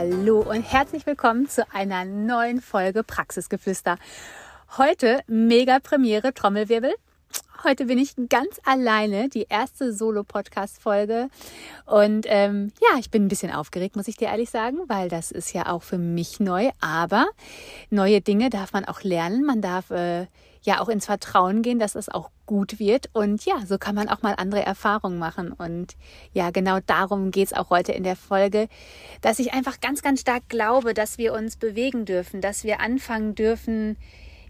Hallo und herzlich willkommen zu einer neuen Folge Praxisgeflüster. Heute mega Premiere Trommelwirbel. Heute bin ich ganz alleine, die erste Solo-Podcast-Folge. Und ähm, ja, ich bin ein bisschen aufgeregt, muss ich dir ehrlich sagen, weil das ist ja auch für mich neu. Aber neue Dinge darf man auch lernen. Man darf äh, ja auch ins Vertrauen gehen, dass es auch gut wird. Und ja, so kann man auch mal andere Erfahrungen machen. Und ja, genau darum geht's auch heute in der Folge, dass ich einfach ganz, ganz stark glaube, dass wir uns bewegen dürfen, dass wir anfangen dürfen,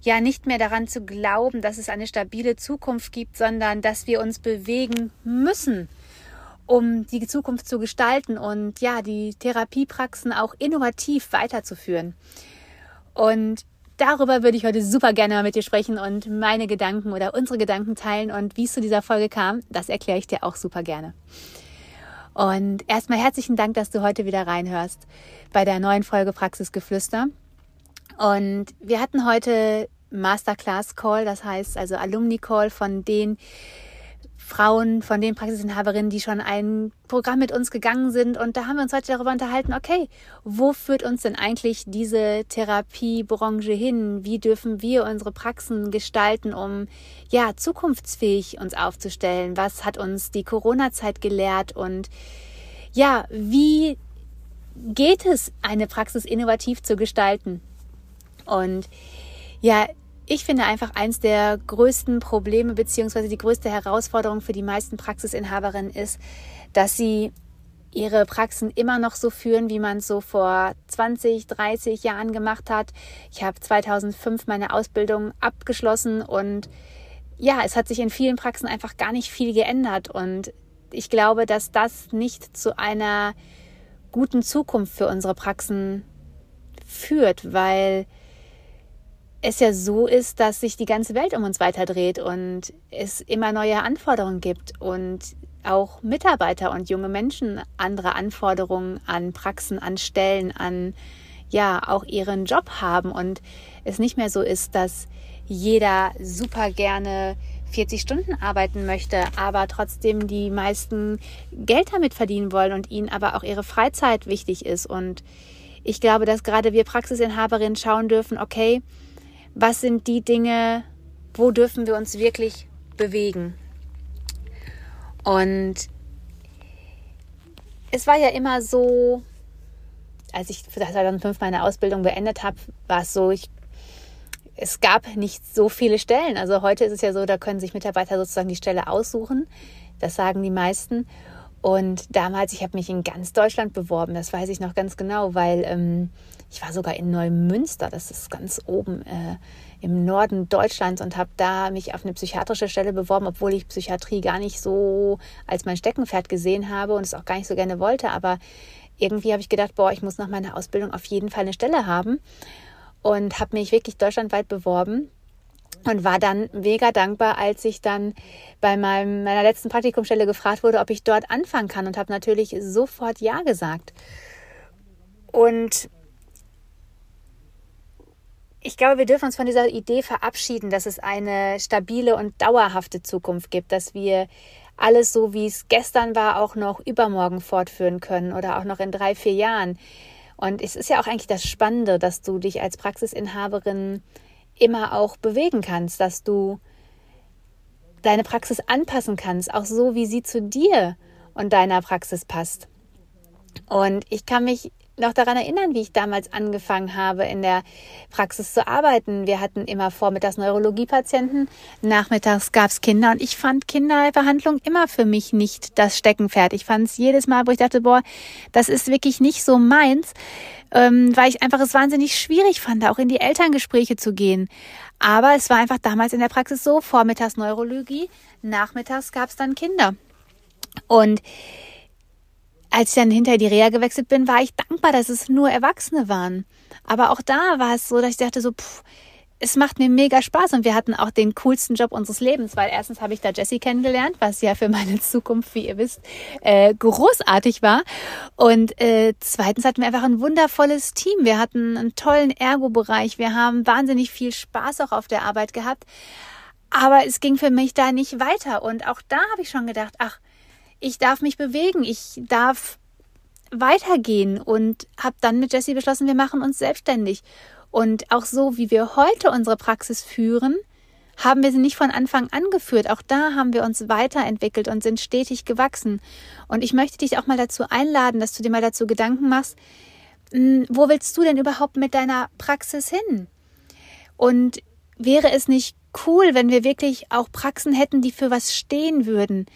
ja nicht mehr daran zu glauben, dass es eine stabile Zukunft gibt, sondern dass wir uns bewegen müssen, um die Zukunft zu gestalten und ja, die Therapiepraxen auch innovativ weiterzuführen. Und darüber würde ich heute super gerne mal mit dir sprechen und meine Gedanken oder unsere Gedanken teilen und wie es zu dieser Folge kam, das erkläre ich dir auch super gerne. Und erstmal herzlichen Dank, dass du heute wieder reinhörst bei der neuen Folge Praxisgeflüster. Und wir hatten heute Masterclass Call, das heißt also Alumni Call von den Frauen, von den Praxisinhaberinnen, die schon ein Programm mit uns gegangen sind. Und da haben wir uns heute darüber unterhalten, okay, wo führt uns denn eigentlich diese Therapiebranche hin? Wie dürfen wir unsere Praxen gestalten, um ja zukunftsfähig uns aufzustellen? Was hat uns die Corona-Zeit gelehrt? Und ja, wie geht es, eine Praxis innovativ zu gestalten? Und ja, ich finde einfach eins der größten Probleme beziehungsweise die größte Herausforderung für die meisten Praxisinhaberinnen ist, dass sie ihre Praxen immer noch so führen, wie man es so vor 20, 30 Jahren gemacht hat. Ich habe 2005 meine Ausbildung abgeschlossen und ja, es hat sich in vielen Praxen einfach gar nicht viel geändert und ich glaube, dass das nicht zu einer guten Zukunft für unsere Praxen führt, weil es ja so ist, dass sich die ganze Welt um uns weiter dreht und es immer neue Anforderungen gibt und auch Mitarbeiter und junge Menschen andere Anforderungen an Praxen, an Stellen, an ja auch ihren Job haben und es nicht mehr so ist, dass jeder super gerne 40 Stunden arbeiten möchte, aber trotzdem die meisten Geld damit verdienen wollen und ihnen aber auch ihre Freizeit wichtig ist. Und ich glaube, dass gerade wir Praxisinhaberinnen schauen dürfen, okay, was sind die Dinge, wo dürfen wir uns wirklich bewegen. Und es war ja immer so, als ich 2005 meine Ausbildung beendet habe, war es so, ich, es gab nicht so viele Stellen. Also heute ist es ja so, da können sich Mitarbeiter sozusagen die Stelle aussuchen. Das sagen die meisten. Und damals, ich habe mich in ganz Deutschland beworben, das weiß ich noch ganz genau, weil ähm, ich war sogar in Neumünster, das ist ganz oben äh, im Norden Deutschlands und habe da mich auf eine psychiatrische Stelle beworben, obwohl ich Psychiatrie gar nicht so als mein Steckenpferd gesehen habe und es auch gar nicht so gerne wollte. Aber irgendwie habe ich gedacht, boah, ich muss nach meiner Ausbildung auf jeden Fall eine Stelle haben und habe mich wirklich deutschlandweit beworben und war dann mega dankbar, als ich dann bei meinem, meiner letzten Praktikumstelle gefragt wurde, ob ich dort anfangen kann und habe natürlich sofort Ja gesagt. Und ich glaube, wir dürfen uns von dieser Idee verabschieden, dass es eine stabile und dauerhafte Zukunft gibt, dass wir alles so, wie es gestern war, auch noch übermorgen fortführen können oder auch noch in drei, vier Jahren. Und es ist ja auch eigentlich das Spannende, dass du dich als Praxisinhaberin immer auch bewegen kannst, dass du deine Praxis anpassen kannst, auch so, wie sie zu dir und deiner Praxis passt. Und ich kann mich noch daran erinnern, wie ich damals angefangen habe, in der Praxis zu arbeiten. Wir hatten immer vormittags Neurologiepatienten, nachmittags gab es Kinder und ich fand Kinderbehandlung immer für mich nicht das Steckenpferd. Ich fand es jedes Mal, wo ich dachte, boah, das ist wirklich nicht so meins, ähm, weil ich einfach es wahnsinnig schwierig fand, auch in die Elterngespräche zu gehen. Aber es war einfach damals in der Praxis so, vormittags Neurologie, nachmittags gab es dann Kinder. Und als ich dann hinter die Reha gewechselt bin, war ich dankbar, dass es nur Erwachsene waren. Aber auch da war es so, dass ich dachte so, pff, es macht mir mega Spaß und wir hatten auch den coolsten Job unseres Lebens, weil erstens habe ich da Jessie kennengelernt, was ja für meine Zukunft, wie ihr wisst, äh, großartig war. Und äh, zweitens hatten wir einfach ein wundervolles Team. Wir hatten einen tollen Ergo-Bereich. Wir haben wahnsinnig viel Spaß auch auf der Arbeit gehabt. Aber es ging für mich da nicht weiter. Und auch da habe ich schon gedacht, ach, ich darf mich bewegen. Ich darf weitergehen und habe dann mit Jessie beschlossen, wir machen uns selbstständig. Und auch so, wie wir heute unsere Praxis führen, haben wir sie nicht von Anfang an geführt. Auch da haben wir uns weiterentwickelt und sind stetig gewachsen. Und ich möchte dich auch mal dazu einladen, dass du dir mal dazu Gedanken machst, hm, wo willst du denn überhaupt mit deiner Praxis hin? Und wäre es nicht cool, wenn wir wirklich auch Praxen hätten, die für was stehen würden,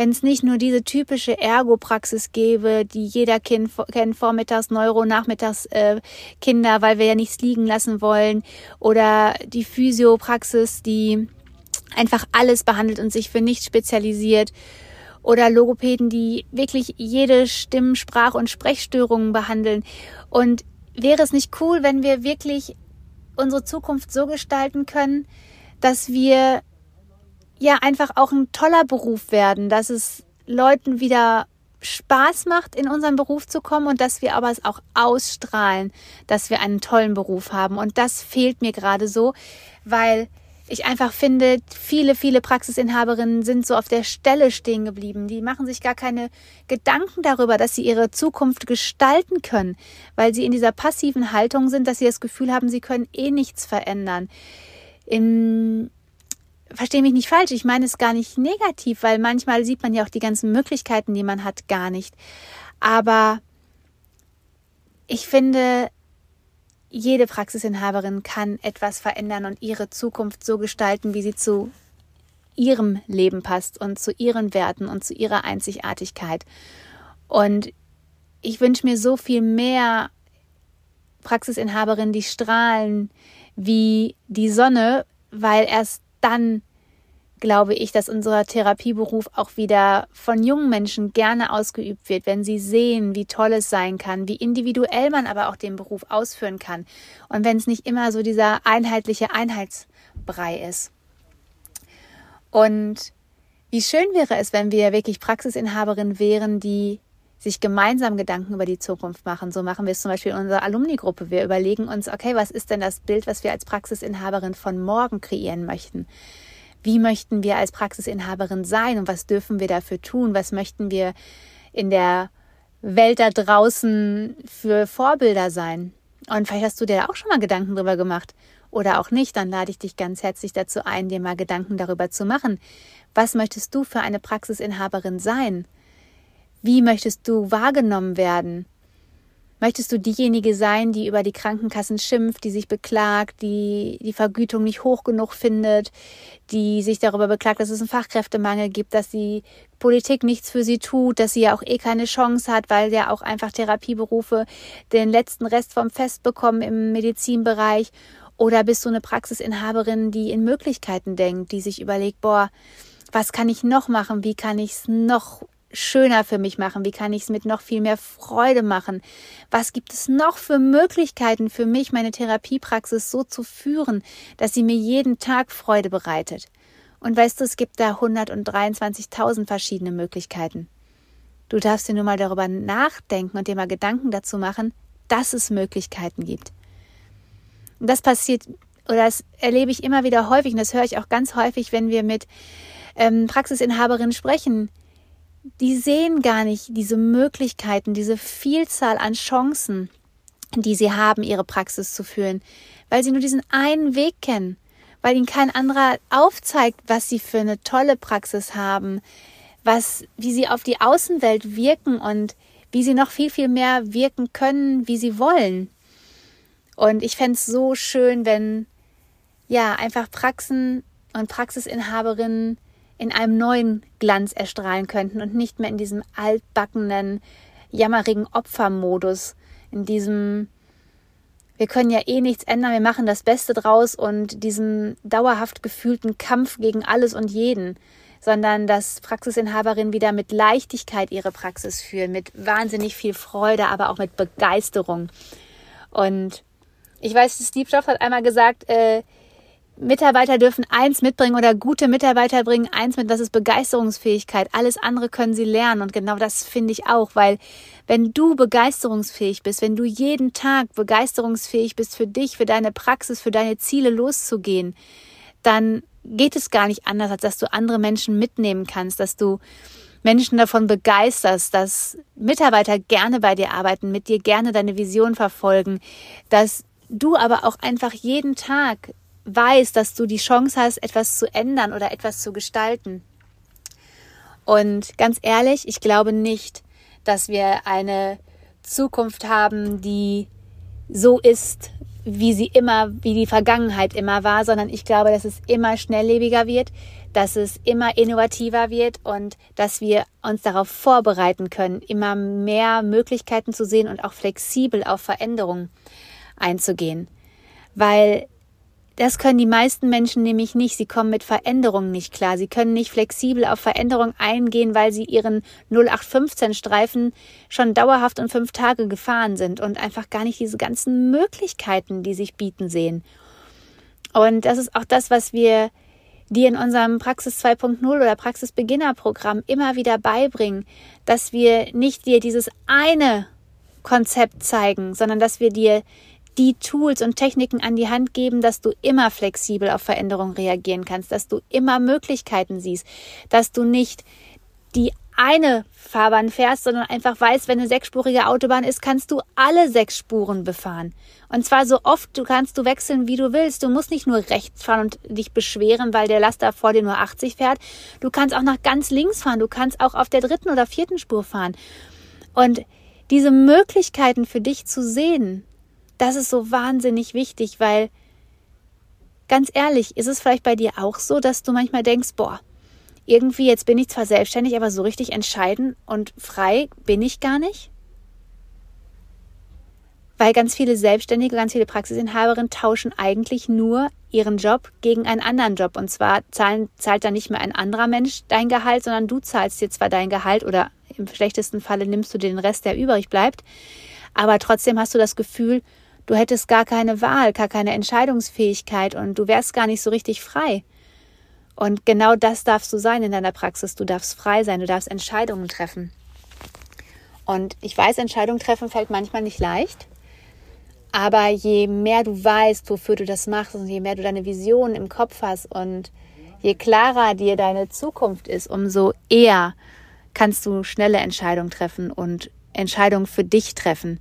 wenn es nicht nur diese typische Ergo-Praxis gäbe, die jeder kind, kennt, vormittags Neuro, nachmittags äh, Kinder, weil wir ja nichts liegen lassen wollen, oder die Physiopraxis, die einfach alles behandelt und sich für nichts spezialisiert, oder Logopäden, die wirklich jede Stimm-, Sprach- und Sprechstörungen behandeln. Und wäre es nicht cool, wenn wir wirklich unsere Zukunft so gestalten können, dass wir ja einfach auch ein toller Beruf werden, dass es Leuten wieder Spaß macht, in unseren Beruf zu kommen und dass wir aber es auch ausstrahlen, dass wir einen tollen Beruf haben. Und das fehlt mir gerade so, weil ich einfach finde, viele, viele Praxisinhaberinnen sind so auf der Stelle stehen geblieben. Die machen sich gar keine Gedanken darüber, dass sie ihre Zukunft gestalten können, weil sie in dieser passiven Haltung sind, dass sie das Gefühl haben, sie können eh nichts verändern. In verstehe mich nicht falsch, ich meine es gar nicht negativ, weil manchmal sieht man ja auch die ganzen Möglichkeiten, die man hat, gar nicht. Aber ich finde, jede Praxisinhaberin kann etwas verändern und ihre Zukunft so gestalten, wie sie zu ihrem Leben passt und zu ihren Werten und zu ihrer Einzigartigkeit. Und ich wünsche mir so viel mehr Praxisinhaberinnen, die strahlen wie die Sonne, weil erst dann glaube ich, dass unser Therapieberuf auch wieder von jungen Menschen gerne ausgeübt wird, wenn sie sehen, wie toll es sein kann, wie individuell man aber auch den Beruf ausführen kann und wenn es nicht immer so dieser einheitliche Einheitsbrei ist. Und wie schön wäre es, wenn wir wirklich Praxisinhaberinnen wären, die sich gemeinsam Gedanken über die Zukunft machen. So machen wir es zum Beispiel in unserer Alumni-Gruppe. Wir überlegen uns, okay, was ist denn das Bild, was wir als Praxisinhaberin von morgen kreieren möchten? Wie möchten wir als Praxisinhaberin sein und was dürfen wir dafür tun? Was möchten wir in der Welt da draußen für Vorbilder sein? Und vielleicht hast du dir da auch schon mal Gedanken drüber gemacht oder auch nicht, dann lade ich dich ganz herzlich dazu ein, dir mal Gedanken darüber zu machen. Was möchtest du für eine Praxisinhaberin sein? Wie möchtest du wahrgenommen werden? Möchtest du diejenige sein, die über die Krankenkassen schimpft, die sich beklagt, die die Vergütung nicht hoch genug findet, die sich darüber beklagt, dass es einen Fachkräftemangel gibt, dass die Politik nichts für sie tut, dass sie ja auch eh keine Chance hat, weil ja auch einfach Therapieberufe den letzten Rest vom Fest bekommen im Medizinbereich? Oder bist du eine Praxisinhaberin, die in Möglichkeiten denkt, die sich überlegt, boah, was kann ich noch machen? Wie kann ich es noch schöner für mich machen? Wie kann ich es mit noch viel mehr Freude machen? Was gibt es noch für Möglichkeiten für mich, meine Therapiepraxis so zu führen, dass sie mir jeden Tag Freude bereitet? Und weißt du, es gibt da 123.000 verschiedene Möglichkeiten. Du darfst dir nur mal darüber nachdenken und dir mal Gedanken dazu machen, dass es Möglichkeiten gibt. Und das passiert, oder das erlebe ich immer wieder häufig, und das höre ich auch ganz häufig, wenn wir mit ähm, Praxisinhaberinnen sprechen, die sehen gar nicht diese Möglichkeiten, diese Vielzahl an Chancen, die sie haben, ihre Praxis zu führen, weil sie nur diesen einen Weg kennen, weil ihnen kein anderer aufzeigt, was sie für eine tolle Praxis haben, was, wie sie auf die Außenwelt wirken und wie sie noch viel, viel mehr wirken können, wie sie wollen. Und ich fände es so schön, wenn ja einfach Praxen und Praxisinhaberinnen in einem neuen Glanz erstrahlen könnten und nicht mehr in diesem altbackenen, jammerigen Opfermodus, in diesem wir können ja eh nichts ändern, wir machen das Beste draus und diesem dauerhaft gefühlten Kampf gegen alles und jeden, sondern dass Praxisinhaberinnen wieder mit Leichtigkeit ihre Praxis führen, mit wahnsinnig viel Freude, aber auch mit Begeisterung. Und ich weiß, Steve Jobs hat einmal gesagt, äh, Mitarbeiter dürfen eins mitbringen oder gute Mitarbeiter bringen eins mit, das ist Begeisterungsfähigkeit. Alles andere können sie lernen und genau das finde ich auch, weil wenn du begeisterungsfähig bist, wenn du jeden Tag begeisterungsfähig bist für dich, für deine Praxis, für deine Ziele loszugehen, dann geht es gar nicht anders, als dass du andere Menschen mitnehmen kannst, dass du Menschen davon begeisterst, dass Mitarbeiter gerne bei dir arbeiten, mit dir gerne deine Vision verfolgen, dass du aber auch einfach jeden Tag weißt, dass du die Chance hast, etwas zu ändern oder etwas zu gestalten. Und ganz ehrlich, ich glaube nicht, dass wir eine Zukunft haben, die so ist, wie sie immer, wie die Vergangenheit immer war, sondern ich glaube, dass es immer schnelllebiger wird, dass es immer innovativer wird und dass wir uns darauf vorbereiten können, immer mehr Möglichkeiten zu sehen und auch flexibel auf Veränderungen einzugehen. Weil das können die meisten Menschen nämlich nicht. Sie kommen mit Veränderungen nicht klar. Sie können nicht flexibel auf Veränderungen eingehen, weil sie ihren 0815 Streifen schon dauerhaft und fünf Tage gefahren sind und einfach gar nicht diese ganzen Möglichkeiten, die sich bieten sehen. Und das ist auch das, was wir dir in unserem Praxis 2.0 oder Praxis Beginner Programm immer wieder beibringen, dass wir nicht dir dieses eine Konzept zeigen, sondern dass wir dir die Tools und Techniken an die Hand geben, dass du immer flexibel auf Veränderungen reagieren kannst, dass du immer Möglichkeiten siehst, dass du nicht die eine Fahrbahn fährst, sondern einfach weißt, wenn eine sechsspurige Autobahn ist, kannst du alle sechs Spuren befahren. Und zwar so oft du kannst du wechseln, wie du willst. Du musst nicht nur rechts fahren und dich beschweren, weil der Laster vor dir nur 80 fährt. Du kannst auch nach ganz links fahren. Du kannst auch auf der dritten oder vierten Spur fahren. Und diese Möglichkeiten für dich zu sehen, das ist so wahnsinnig wichtig, weil ganz ehrlich, ist es vielleicht bei dir auch so, dass du manchmal denkst, boah, irgendwie jetzt bin ich zwar selbstständig, aber so richtig entscheiden und frei bin ich gar nicht? Weil ganz viele Selbstständige, ganz viele Praxisinhaberinnen tauschen eigentlich nur ihren Job gegen einen anderen Job. Und zwar zahlen, zahlt dann nicht mehr ein anderer Mensch dein Gehalt, sondern du zahlst dir zwar dein Gehalt oder im schlechtesten Falle nimmst du den Rest, der übrig bleibt. Aber trotzdem hast du das Gefühl, du hättest gar keine Wahl, gar keine Entscheidungsfähigkeit und du wärst gar nicht so richtig frei. Und genau das darfst du sein in deiner Praxis. Du darfst frei sein, du darfst Entscheidungen treffen. Und ich weiß, Entscheidungen treffen fällt manchmal nicht leicht. Aber je mehr du weißt, wofür du das machst und je mehr du deine Vision im Kopf hast und je klarer dir deine Zukunft ist, umso eher kannst du schnelle Entscheidungen treffen und Entscheidungen für dich treffen.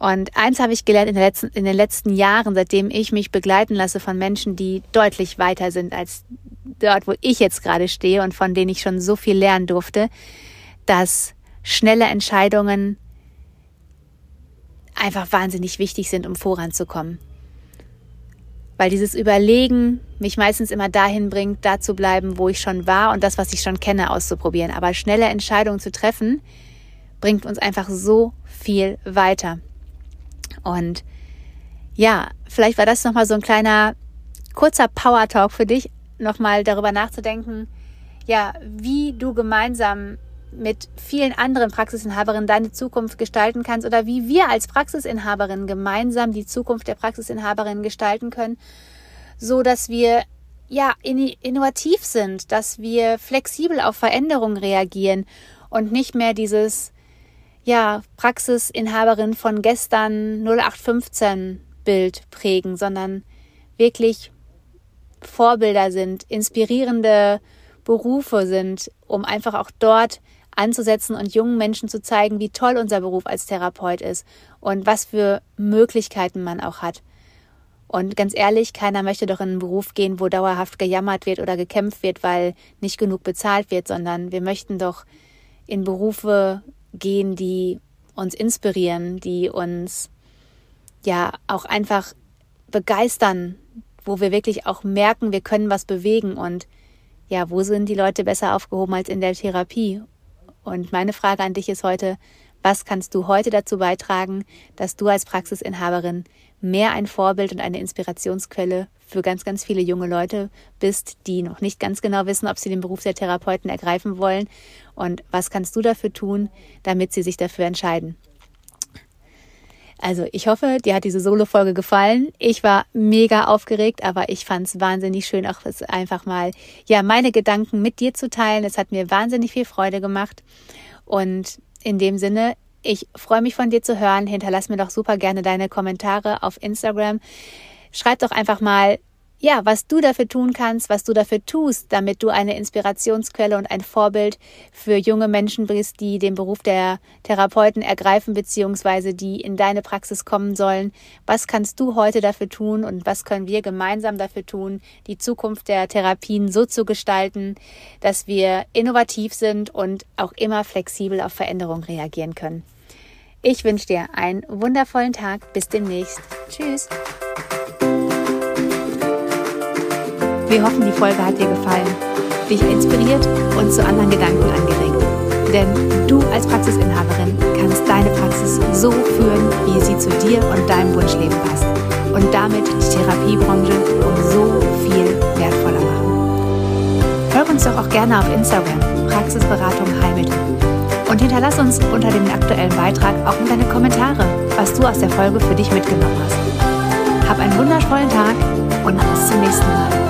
Und eins habe ich gelernt in, letzten, in, den letzten Jahren, seitdem ich mich begleiten lasse von Menschen, die deutlich weiter sind als dort, wo ich jetzt gerade stehe und von denen ich schon so viel lernen durfte, dass schnelle Entscheidungen einfach wahnsinnig wichtig sind, um voranzukommen. Weil dieses Überlegen mich meistens immer dahin bringt, da zu bleiben, wo ich schon war und das, was ich schon kenne, auszuprobieren. Aber schnelle Entscheidungen zu treffen, bringt uns einfach so viel weiter. Und ja, vielleicht war das nochmal so ein kleiner, kurzer Power Talk für dich, nochmal darüber nachzudenken, ja, wie du gemeinsam mit vielen anderen Praxisinhaberinnen deine Zukunft gestalten kannst oder wie wir als Praxisinhaberin gemeinsam die Zukunft der Praxisinhaberin gestalten können, so dass wir ja innovativ sind, dass wir flexibel auf Veränderungen reagieren und nicht mehr dieses ja, Praxisinhaberin von gestern 0815 Bild prägen, sondern wirklich Vorbilder sind, inspirierende Berufe sind, um einfach auch dort anzusetzen und jungen Menschen zu zeigen, wie toll unser Beruf als Therapeut ist und was für Möglichkeiten man auch hat. Und ganz ehrlich, keiner möchte doch in einen Beruf gehen, wo dauerhaft gejammert wird oder gekämpft wird, weil nicht genug bezahlt wird, sondern wir möchten doch in Berufe gehen, die uns inspirieren, die uns ja auch einfach begeistern, wo wir wirklich auch merken, wir können was bewegen und ja, wo sind die Leute besser aufgehoben als in der Therapie? Und meine Frage an dich ist heute, was kannst du heute dazu beitragen, dass du als Praxisinhaberin mehr ein Vorbild und eine Inspirationsquelle für ganz, ganz viele junge Leute bist, die noch nicht ganz genau wissen, ob sie den Beruf der Therapeuten ergreifen wollen. Und was kannst du dafür tun, damit sie sich dafür entscheiden? Also ich hoffe, dir hat diese Solo-Folge gefallen. Ich war mega aufgeregt, aber ich fand es wahnsinnig schön, auch einfach mal ja meine Gedanken mit dir zu teilen. Es hat mir wahnsinnig viel Freude gemacht. Und in dem Sinne, ich freue mich von dir zu hören. Hinterlass mir doch super gerne deine Kommentare auf Instagram. Schreib doch einfach mal, ja, was du dafür tun kannst, was du dafür tust, damit du eine Inspirationsquelle und ein Vorbild für junge Menschen bist, die den Beruf der Therapeuten ergreifen, beziehungsweise die in deine Praxis kommen sollen. Was kannst du heute dafür tun und was können wir gemeinsam dafür tun, die Zukunft der Therapien so zu gestalten, dass wir innovativ sind und auch immer flexibel auf Veränderungen reagieren können. Ich wünsche dir einen wundervollen Tag. Bis demnächst. Tschüss. Wir hoffen, die Folge hat dir gefallen, dich inspiriert und zu anderen Gedanken angeregt. Denn du als Praxisinhaberin kannst deine Praxis so führen, wie sie zu dir und deinem Wunschleben passt. Und damit die Therapiebranche um so viel wertvoller machen. Folge uns doch auch gerne auf Instagram, Praxisberatung Heilmittel. Und hinterlass uns unter dem aktuellen Beitrag auch mal deine Kommentare, was du aus der Folge für dich mitgenommen hast. Hab einen wundervollen Tag und bis zum nächsten Mal.